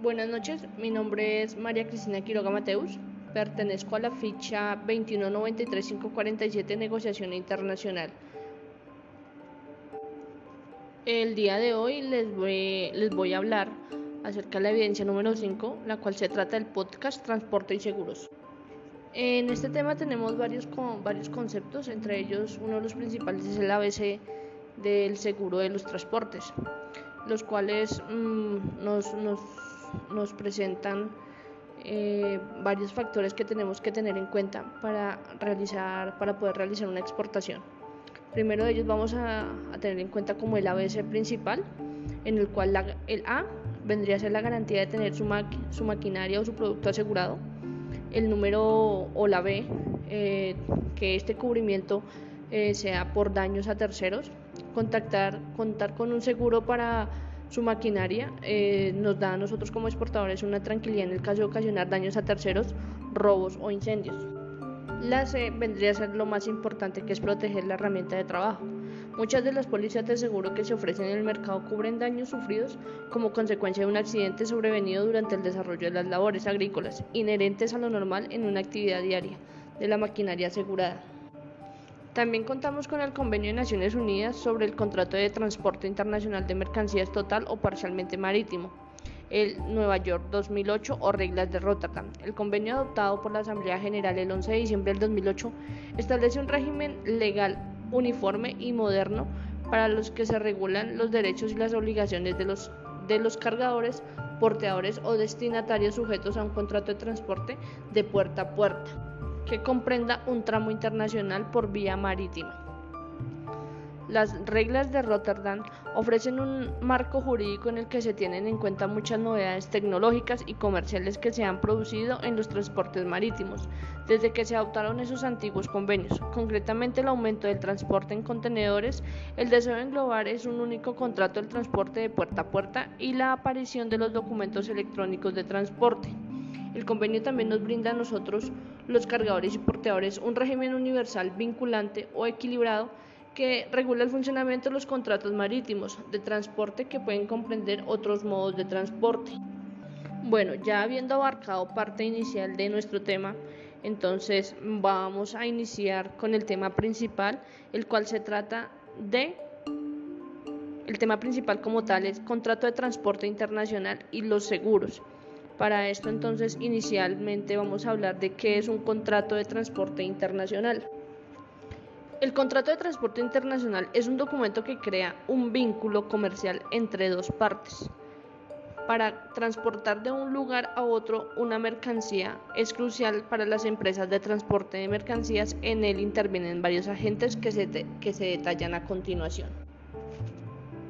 Buenas noches, mi nombre es María Cristina Quiroga Mateus, pertenezco a la ficha 2193547 Negociación Internacional. El día de hoy les voy, les voy a hablar acerca de la evidencia número 5, la cual se trata del podcast Transporte y Seguros. En este tema tenemos varios, varios conceptos, entre ellos uno de los principales es el ABC del seguro de los transportes, los cuales mm, nos, nos, nos, presentan eh, varios factores que tenemos que tener en cuenta para, realizar, para poder realizar una exportación. Primero de ellos vamos a, tener en cuenta como el ABC principal, en el cual el A vendría a ser la garantía de tener su, su maquinaria o su producto asegurado. El número o la B, eh, que este cubrimiento eh, sea por daños a terceros. Contactar, contar con un seguro para su maquinaria eh, nos da a nosotros como exportadores una tranquilidad en el caso de ocasionar daños a terceros, robos o incendios. La C vendría a ser lo más importante que es proteger la herramienta de trabajo. Muchas de las pólizas de seguro que se ofrecen en el mercado cubren daños sufridos como consecuencia de un accidente sobrevenido durante el desarrollo de las labores agrícolas, inherentes a lo normal en una actividad diaria de la maquinaria asegurada. También contamos con el Convenio de Naciones Unidas sobre el Contrato de Transporte Internacional de Mercancías Total o Parcialmente Marítimo, el Nueva York 2008 o Reglas de Rotterdam. El convenio adoptado por la Asamblea General el 11 de diciembre del 2008 establece un régimen legal uniforme y moderno para los que se regulan los derechos y las obligaciones de los, de los cargadores, porteadores o destinatarios sujetos a un contrato de transporte de puerta a puerta que comprenda un tramo internacional por vía marítima. Las reglas de Rotterdam ofrecen un marco jurídico en el que se tienen en cuenta muchas novedades tecnológicas y comerciales que se han producido en los transportes marítimos desde que se adoptaron esos antiguos convenios. Concretamente el aumento del transporte en contenedores, el deseo de englobar es un único contrato del transporte de puerta a puerta y la aparición de los documentos electrónicos de transporte. El convenio también nos brinda a nosotros, los cargadores y porteadores, un régimen universal vinculante o equilibrado que regula el funcionamiento de los contratos marítimos de transporte que pueden comprender otros modos de transporte. Bueno, ya habiendo abarcado parte inicial de nuestro tema, entonces vamos a iniciar con el tema principal, el cual se trata de el tema principal como tal es contrato de transporte internacional y los seguros. Para esto entonces inicialmente vamos a hablar de qué es un contrato de transporte internacional. El contrato de transporte internacional es un documento que crea un vínculo comercial entre dos partes. Para transportar de un lugar a otro una mercancía es crucial para las empresas de transporte de mercancías. En él intervienen varios agentes que se, que se detallan a continuación.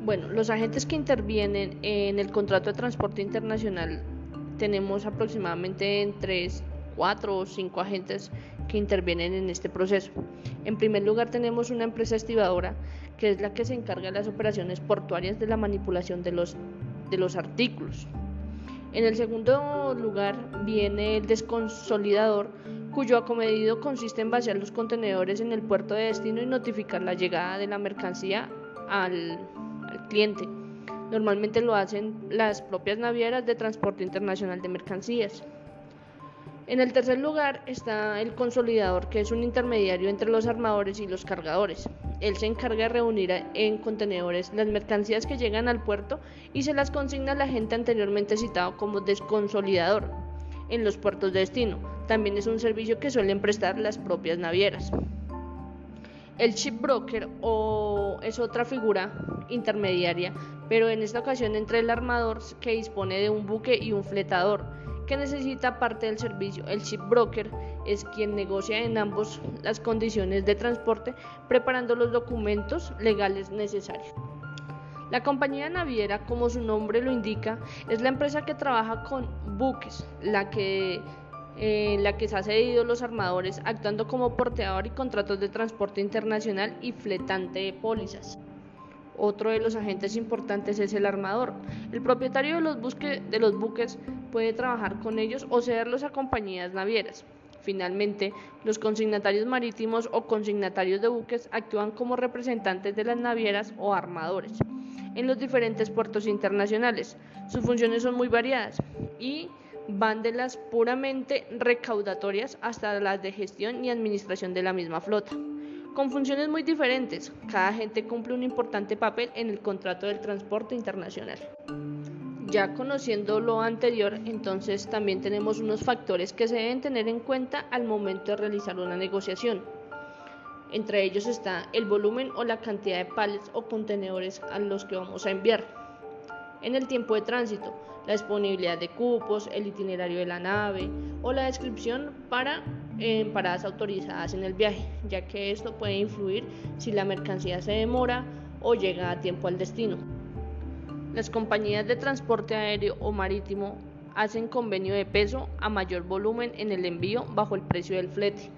Bueno, los agentes que intervienen en el contrato de transporte internacional tenemos aproximadamente entre 4 o 5 agentes que intervienen en este proceso. En primer lugar tenemos una empresa estibadora que es la que se encarga de las operaciones portuarias de la manipulación de los, de los artículos. En el segundo lugar viene el desconsolidador, cuyo acomedido consiste en vaciar los contenedores en el puerto de destino y notificar la llegada de la mercancía al, al cliente. Normalmente lo hacen las propias navieras de transporte internacional de mercancías. En el tercer lugar está el consolidador, que es un intermediario entre los armadores y los cargadores. Él se encarga de reunir en contenedores las mercancías que llegan al puerto y se las consigna al agente anteriormente citado como desconsolidador en los puertos de destino. También es un servicio que suelen prestar las propias navieras. El shipbroker o es otra figura intermediaria, pero en esta ocasión entre el armador que dispone de un buque y un fletador que necesita parte del servicio. El shipbroker es quien negocia en ambos las condiciones de transporte, preparando los documentos legales necesarios. La compañía naviera, como su nombre lo indica, es la empresa que trabaja con buques, la que en la que se ha cedido los armadores actuando como porteador y contratos de transporte internacional y fletante de pólizas. Otro de los agentes importantes es el armador. El propietario de los, buques puede trabajar con ellos o cederlos a compañías navieras. Finalmente, los consignatarios marítimos o consignatarios de buques actúan como representantes de las navieras o armadores. en los diferentes puertos internacionales. Sus funciones son muy variadas y van de las puramente recaudatorias hasta las de gestión y administración de la misma flota, con funciones muy diferentes. Cada agente cumple un importante papel en el contrato del transporte internacional. Ya conociendo lo anterior, entonces también tenemos unos factores que se deben tener en cuenta al momento de realizar una negociación. Entre ellos está el volumen o la cantidad de pallets o contenedores a los que vamos a enviar. En el tiempo de tránsito, la disponibilidad de cupos, el itinerario de la nave o la descripción para en paradas autorizadas en el viaje, ya que esto puede influir si la mercancía se demora o llega a tiempo al destino. Las compañías de transporte aéreo o marítimo hacen convenio de peso a mayor volumen en el envío bajo el precio del flete.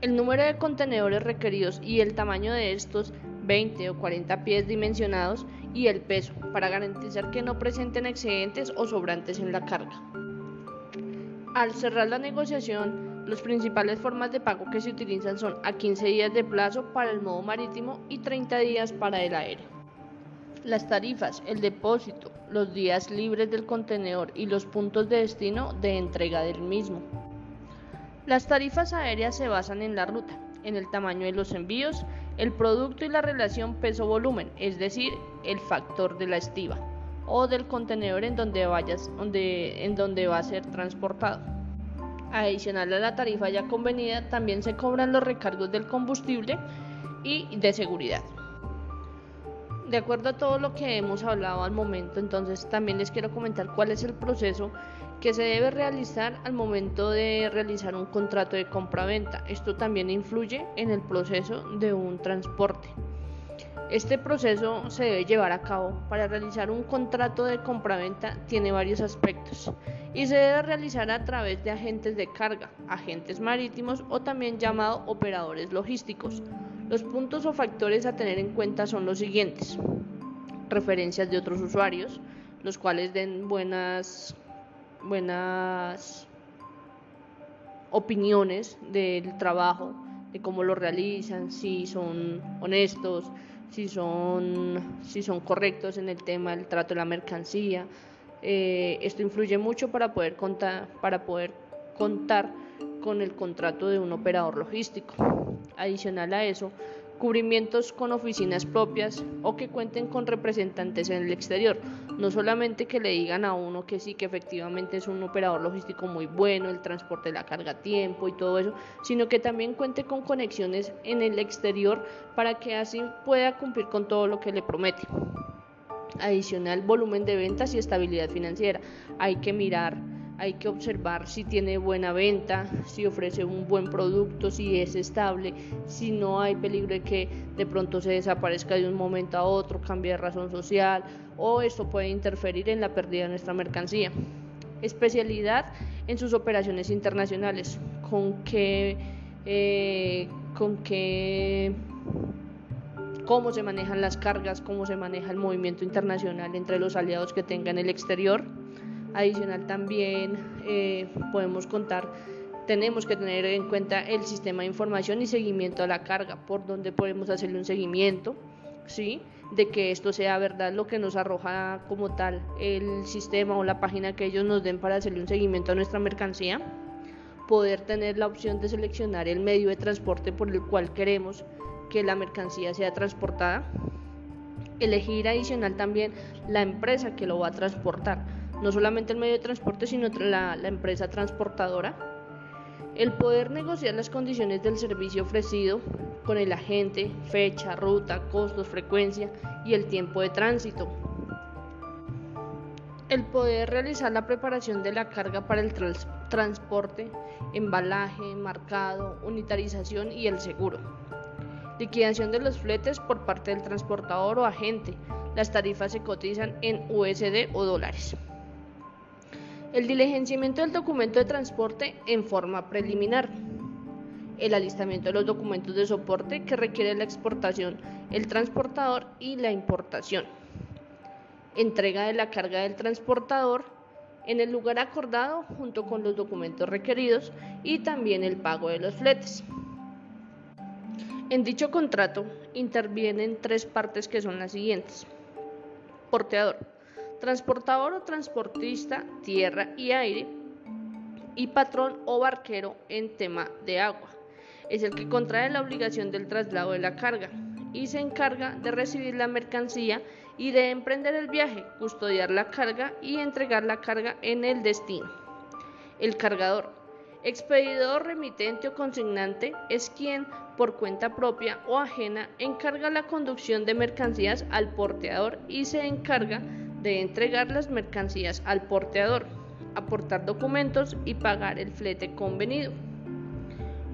El número de contenedores requeridos y el tamaño de estos, 20 o 40 pies dimensionados, y el peso, para garantizar que no presenten excedentes o sobrantes en la carga. Al cerrar la negociación, las principales formas de pago que se utilizan son a 15 días de plazo para el modo marítimo y 30 días para el aéreo. Las tarifas, el depósito, los días libres del contenedor y los puntos de destino de entrega del mismo. Las tarifas aéreas se basan en la ruta, en el tamaño de los envíos, el producto y la relación peso-volumen, es decir, el factor de la estiva o del contenedor en donde, vayas, donde, en donde va a ser transportado. Adicional a la tarifa ya convenida, también se cobran los recargos del combustible y de seguridad de acuerdo a todo lo que hemos hablado al momento, entonces también les quiero comentar cuál es el proceso que se debe realizar al momento de realizar un contrato de compra-venta. Esto también influye en el proceso de un transporte. Este proceso se debe llevar a cabo para realizar un contrato de compra-venta tiene varios aspectos y se debe realizar a través de agentes de carga, agentes marítimos o también llamados operadores logísticos. Los puntos o factores a tener en cuenta son los siguientes. Referencias de otros usuarios, los cuales den buenas, buenas opiniones del trabajo, de cómo lo realizan, si son honestos, si son, si son correctos en el tema del trato de la mercancía. Eh, esto influye mucho para poder, contar, para poder contar con el contrato de un operador logístico. Adicional a eso, cubrimientos con oficinas propias o que cuenten con representantes en el exterior. No solamente que le digan a uno que sí, que efectivamente es un operador logístico muy bueno, el transporte la carga a tiempo y todo eso, sino que también cuente con conexiones en el exterior para que así pueda cumplir con todo lo que le promete. Adicional, volumen de ventas y estabilidad financiera. Hay que mirar hay que observar si tiene buena venta, si ofrece un buen producto, si es estable, si no hay peligro de que de pronto se desaparezca de un momento a otro, cambie de razón social o esto puede interferir en la pérdida de nuestra mercancía. Especialidad en sus operaciones internacionales, con qué, eh, con qué cómo se manejan las cargas, cómo se maneja el movimiento internacional entre los aliados que tenga en el exterior Adicional también eh, podemos contar, tenemos que tener en cuenta el sistema de información y seguimiento a la carga, por donde podemos hacerle un seguimiento, ¿sí? de que esto sea verdad lo que nos arroja como tal el sistema o la página que ellos nos den para hacerle un seguimiento a nuestra mercancía, poder tener la opción de seleccionar el medio de transporte por el cual queremos que la mercancía sea transportada, elegir adicional también la empresa que lo va a transportar no solamente el medio de transporte, sino la, empresa transportadora. El poder negociar las condiciones del servicio ofrecido con el agente, fecha, ruta, costos, frecuencia y el tiempo de tránsito. El poder realizar la preparación de la carga para el transporte, embalaje, marcado, unitarización y el seguro. Liquidación de los fletes por parte del transportador o agente. Las tarifas se cotizan en USD o dólares. El diligenciamiento del documento de transporte en forma preliminar. El alistamiento de los documentos de soporte que requiere la exportación, el transportador y la importación. Entrega de la carga del transportador en el lugar acordado junto con los documentos requeridos y también el pago de los fletes. En dicho contrato intervienen tres partes que son las siguientes. porteador, transportador o transportista, tierra y aire, y patrón o barquero en tema de agua. Es el que contrae la obligación del traslado de la carga y se encarga de recibir la mercancía y de emprender el viaje, custodiar la carga y entregar la carga en el destino. El cargador, expedidor, remitente o consignante es quien, por cuenta propia o ajena, encarga la conducción de mercancías al porteador y se encarga de entregar las mercancías al porteador, aportar documentos y pagar el flete convenido.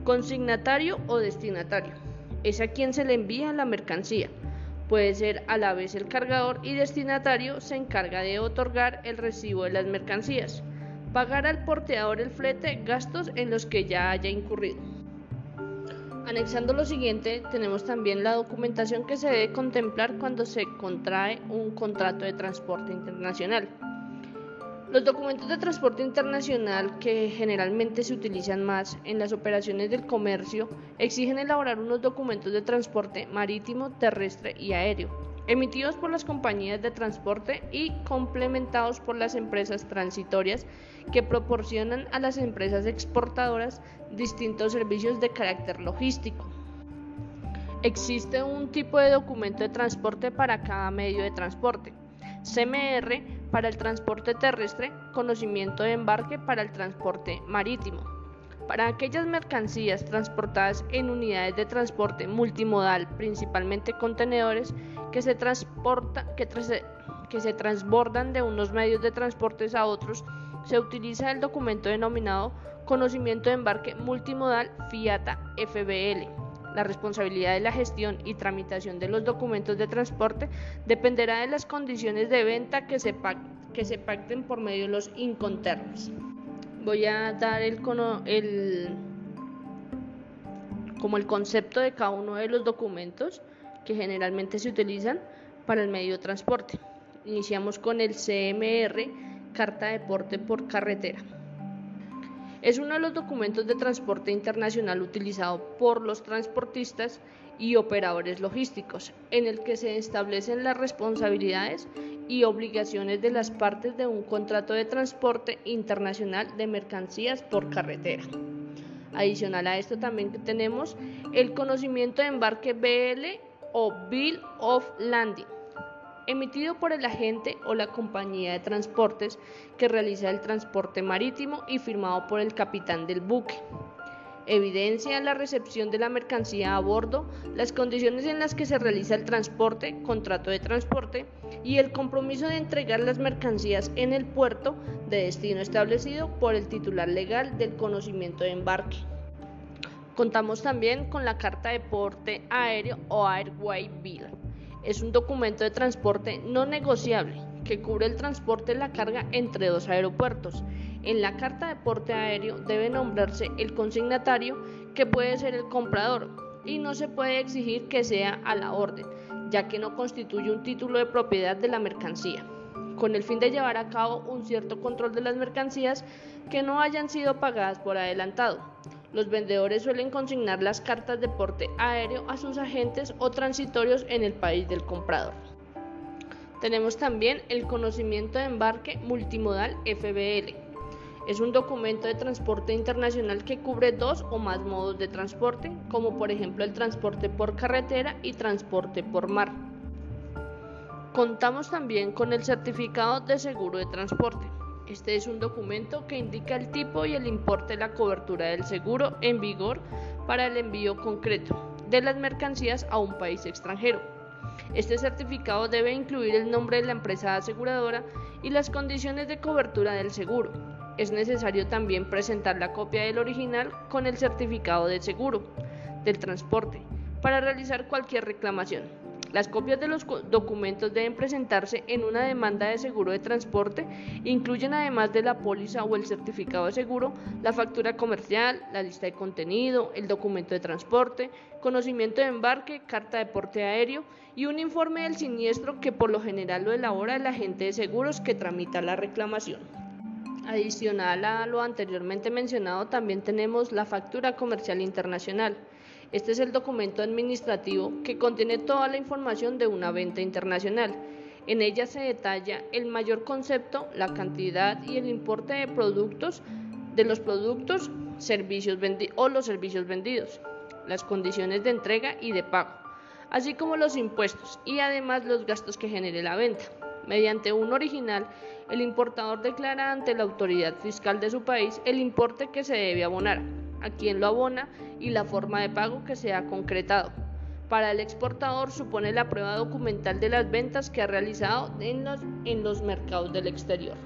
Consignatario o destinatario es a quien se le envía la mercancía. Puede ser a la vez el cargador y destinatario se encarga de otorgar el recibo de las mercancías, pagar al porteador el flete, gastos en los que ya haya incurrido. Anexando lo siguiente, tenemos también la documentación que se debe contemplar cuando se contrae un contrato de transporte internacional. Los documentos de transporte internacional que generalmente se utilizan más en las operaciones del comercio exigen elaborar unos documentos de transporte marítimo, terrestre y aéreo, emitidos por las compañías de transporte y complementados por las empresas transitorias que proporcionan a las empresas exportadoras distintos servicios de carácter logístico. Existe un tipo de documento de transporte para cada medio de transporte. CMR para el transporte terrestre, conocimiento de embarque para el transporte marítimo. Para aquellas mercancías transportadas en unidades de transporte multimodal, principalmente contenedores, que se, que, que se transbordan de unos medios de transporte a otros, se utiliza el documento denominado Conocimiento de Embarque Multimodal FIATA FBL. La responsabilidad de la gestión y tramitación de los documentos de transporte dependerá de las condiciones de venta que se, que se pacten por medio de los inconterms. Voy a dar el, el, como el concepto de cada uno de los documentos que generalmente se utilizan para el medio de transporte. Iniciamos con el CMR, Carta de Porte por Carretera. Es uno de los documentos de transporte internacional utilizado por los transportistas y operadores logísticos, en el que se establecen las responsabilidades y obligaciones de las partes de un contrato de transporte internacional de mercancías por carretera. Adicional a esto también tenemos el conocimiento de embarque BL o Bill of Landing emitido por el agente o la compañía de transportes que realiza el transporte marítimo y firmado por el capitán del buque. Evidencia la recepción de la mercancía a bordo, las condiciones en las que se realiza el transporte, contrato de transporte y el compromiso de entregar las mercancías en el puerto de destino establecido por el titular legal del conocimiento de embarque. Contamos también con la carta de porte aéreo o Airway Bill es un documento de transporte no negociable que cubre el transporte de la carga entre dos aeropuertos. En la carta de porte aéreo debe nombrarse el consignatario, que puede ser el comprador, y no se puede exigir que sea a la orden, ya que no constituye un título de propiedad de la mercancía, con el fin de llevar a cabo un cierto control de las mercancías que no hayan sido pagadas por adelantado. Los vendedores suelen consignar las cartas de porte aéreo a sus agentes o transitorios en el país del comprador. Tenemos también el conocimiento de embarque multimodal FBL. Es un documento de transporte internacional que cubre dos o más modos de transporte, como por ejemplo el transporte por carretera y transporte por mar. Contamos también con el certificado de seguro de transporte. Este es un documento que indica el tipo y el importe de la cobertura del seguro en vigor para el envío concreto de las mercancías a un país extranjero. Este certificado debe incluir el nombre de la empresa aseguradora y las condiciones de cobertura del seguro. Es necesario también presentar la copia del original con el certificado de seguro del transporte para realizar cualquier reclamación. Las copias de los documentos deben presentarse en una demanda de seguro de transporte. Incluyen además de la póliza o el certificado de seguro, la factura comercial, la lista de contenido, el documento de transporte, conocimiento de embarque, carta de porte aéreo y un informe del siniestro que por lo general lo elabora el agente de seguros que tramita la reclamación. Adicional a lo anteriormente mencionado, también tenemos la factura comercial internacional. Este es el documento administrativo que contiene toda la información de una venta internacional. En ella se detalla el mayor concepto, la cantidad y el importe de productos, de los productos, servicios o los servicios vendidos, las condiciones de entrega y de pago, así como los impuestos y además los gastos que genere la venta. Mediante un original, el importador declara ante la autoridad fiscal de su país el importe que se debe abonar, a quien lo abona y la forma de pago que se ha concretado. Para el exportador supone la prueba documental de las ventas que ha realizado en los, en los mercados del exterior.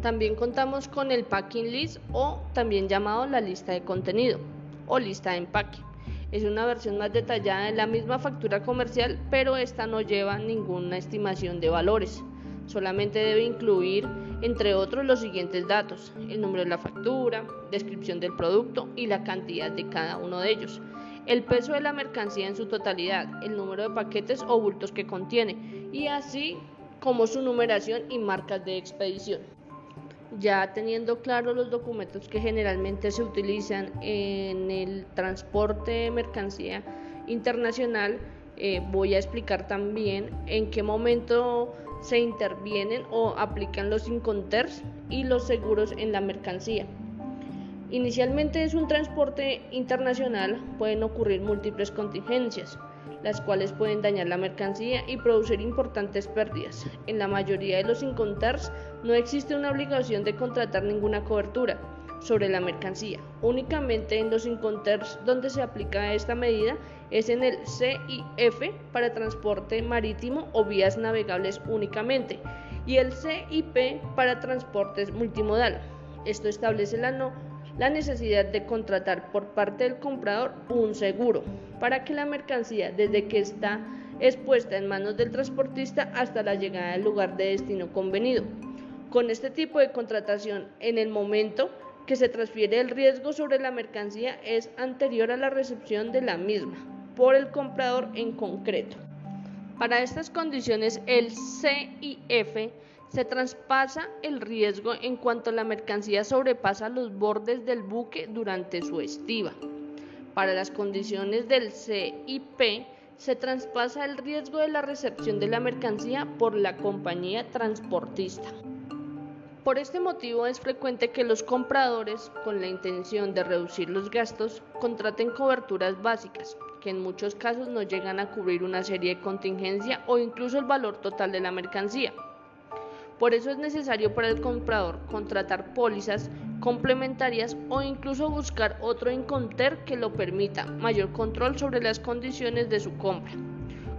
También contamos con el packing list o también llamado la lista de contenido o lista de empaque. Es una versión más detallada de la misma factura comercial, pero esta no lleva ninguna estimación de valores. Solamente debe incluir, entre otros, los siguientes datos, el número de la factura, descripción del producto y la cantidad de cada uno de ellos, el peso de la mercancía en su totalidad, el número de paquetes o bultos que contiene, y así como su numeración y marcas de expedición. Ya teniendo claro los documentos que generalmente se utilizan en el transporte de mercancía internacional, eh, voy a explicar también en qué momento se intervienen o aplican los inconters y los seguros en la mercancía. Inicialmente es un transporte internacional, pueden ocurrir múltiples contingencias, las cuales pueden dañar la mercancía y producir importantes pérdidas. En la mayoría de los inconters no existe una obligación de contratar ninguna cobertura sobre la mercancía. Únicamente en los inconters donde se aplica esta medida es en el CIF para transporte marítimo o vías navegables únicamente y el CIP para transportes multimodal. Esto establece la, la necesidad de contratar por parte del comprador un seguro para que la mercancía desde que está expuesta en manos del transportista hasta la llegada al lugar de destino convenido. Con este tipo de contratación, en el momento que se transfiere el riesgo sobre la mercancía es anterior a la recepción de la misma por el comprador en concreto. Para estas condiciones, el CIF se traspasa el riesgo en cuanto la mercancía sobrepasa los bordes del buque durante su estiva. Para las condiciones del CIP, se traspasa el riesgo de la recepción de la mercancía por la compañía transportista. Por este motivo es frecuente que los compradores, con la intención de reducir los gastos, contraten coberturas básicas, que en muchos casos no llegan a cubrir una serie de contingencia o incluso el valor total de la mercancía. Por eso es necesario para el comprador contratar pólizas complementarias o incluso buscar otro inconter que lo permita mayor control sobre las condiciones de su compra,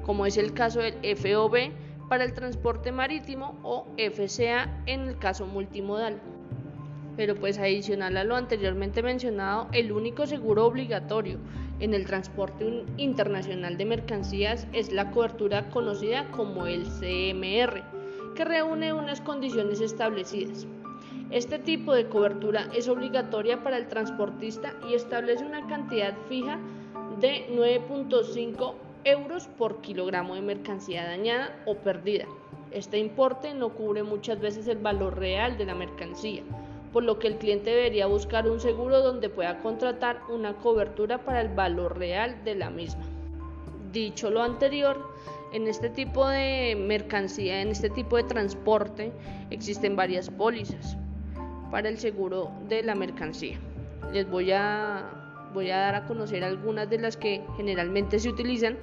como es el caso del FOB para el transporte marítimo o FCA en el caso multimodal. Pero pues adicional a lo anteriormente mencionado, el único seguro obligatorio en el transporte internacional de mercancías es la cobertura conocida como el CMR, que reúne unas condiciones establecidas. Este tipo de cobertura es obligatoria para el transportista y establece una cantidad fija de 9.5 euros por kilogramo de mercancía dañada o perdida. Este importe no cubre muchas veces el valor real de la mercancía, por lo que el cliente debería buscar un seguro donde pueda contratar una cobertura para el valor real de la misma. Dicho lo anterior, en este tipo de mercancía, en este tipo de transporte, existen varias pólizas para el seguro de la mercancía. Les voy a voy a dar a conocer algunas de las que generalmente se utilizan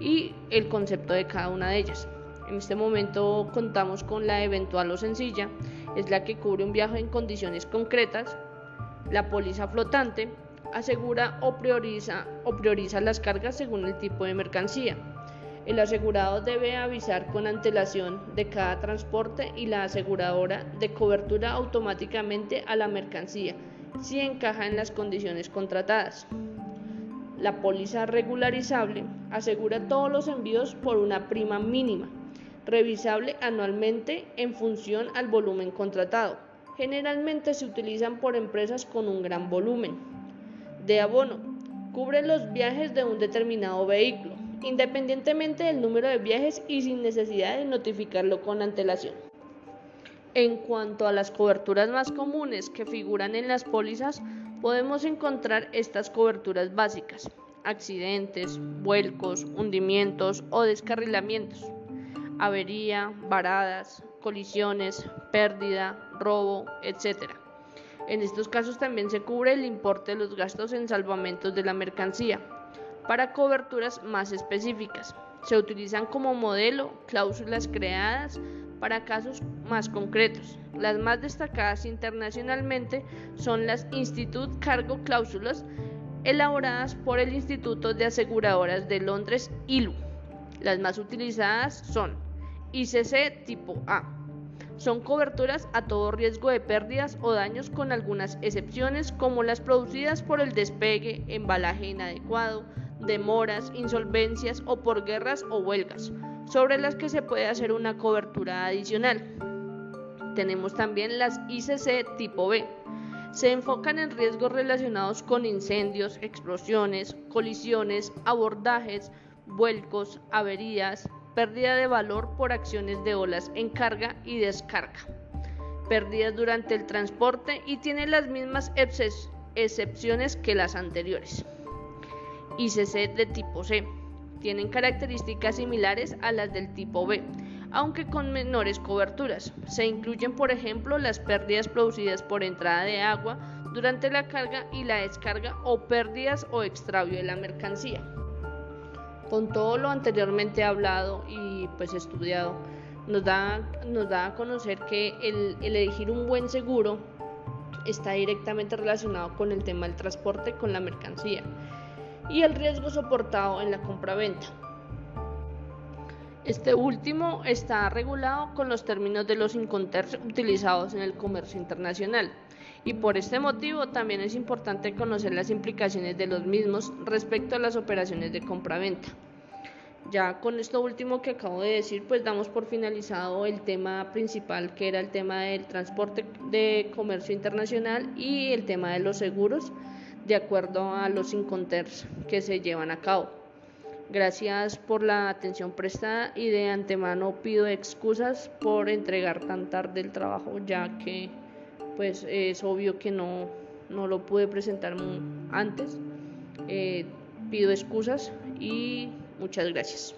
y el concepto de cada una de ellas. En este momento contamos con la eventual o sencilla, es la que cubre un viaje en condiciones concretas. La póliza flotante asegura o prioriza, o prioriza las cargas según el tipo de mercancía. El asegurado debe avisar con antelación de cada transporte y la aseguradora de cobertura automáticamente a la mercancía si encaja en las condiciones contratadas. La póliza regularizable asegura todos los envíos por una prima mínima, revisable anualmente en función al volumen contratado. Generalmente se utilizan por empresas con un gran volumen. De abono, cubre los viajes de un determinado vehículo, independientemente del número de viajes y sin necesidad de notificarlo con antelación. En cuanto a las coberturas más comunes que figuran en las pólizas, podemos encontrar estas coberturas básicas, accidentes, vuelcos, hundimientos o descarrilamientos. avería, varadas, colisiones, pérdida, robo, etc. En estos casos también se cubre el importe de los gastos en salvamentos de la mercancía. Para coberturas más específicas, se utilizan como modelo cláusulas creadas para casos más concretos. Las más destacadas internacionalmente son las Institut Cargo Cláusulas elaboradas por el Instituto de Aseguradoras de Londres, ILU. Las más utilizadas son ICC tipo A. Son coberturas a todo riesgo de pérdidas o daños con algunas excepciones como las producidas por el despegue, embalaje inadecuado, demoras, insolvencias o por guerras o huelgas, sobre las que se puede hacer una cobertura adicional. Tenemos también las ICC tipo B. Se enfocan en riesgos relacionados con incendios, explosiones, colisiones, abordajes, vuelcos, averías, pérdida de valor por acciones de olas en carga y descarga, pérdidas durante el transporte y tiene las mismas excepciones que las anteriores. ICC de tipo C tienen características similares a las del tipo B, aunque con menores coberturas. Se incluyen, por ejemplo, las pérdidas producidas por entrada de agua durante la carga y la descarga o pérdidas o extravío de la mercancía. Con todo lo anteriormente hablado y pues estudiado, nos da, nos da a conocer que el elegir un buen seguro está directamente relacionado con el tema del transporte con la mercancía y el riesgo soportado en la compra-venta. Este último está regulado con los términos de los incoterms utilizados en el comercio internacional y por este motivo también es importante conocer las implicaciones de los mismos respecto a las operaciones de compra-venta. Ya con esto último que acabo de decir, pues damos por finalizado el tema principal que era el tema del transporte de comercio internacional y el tema de los seguros de acuerdo a los inconters que se llevan a cabo. Gracias por la atención prestada y de antemano pido excusas por entregar tan tarde el trabajo ya que pues es obvio que no, no lo pude presentar antes. Eh, pido excusas y muchas gracias.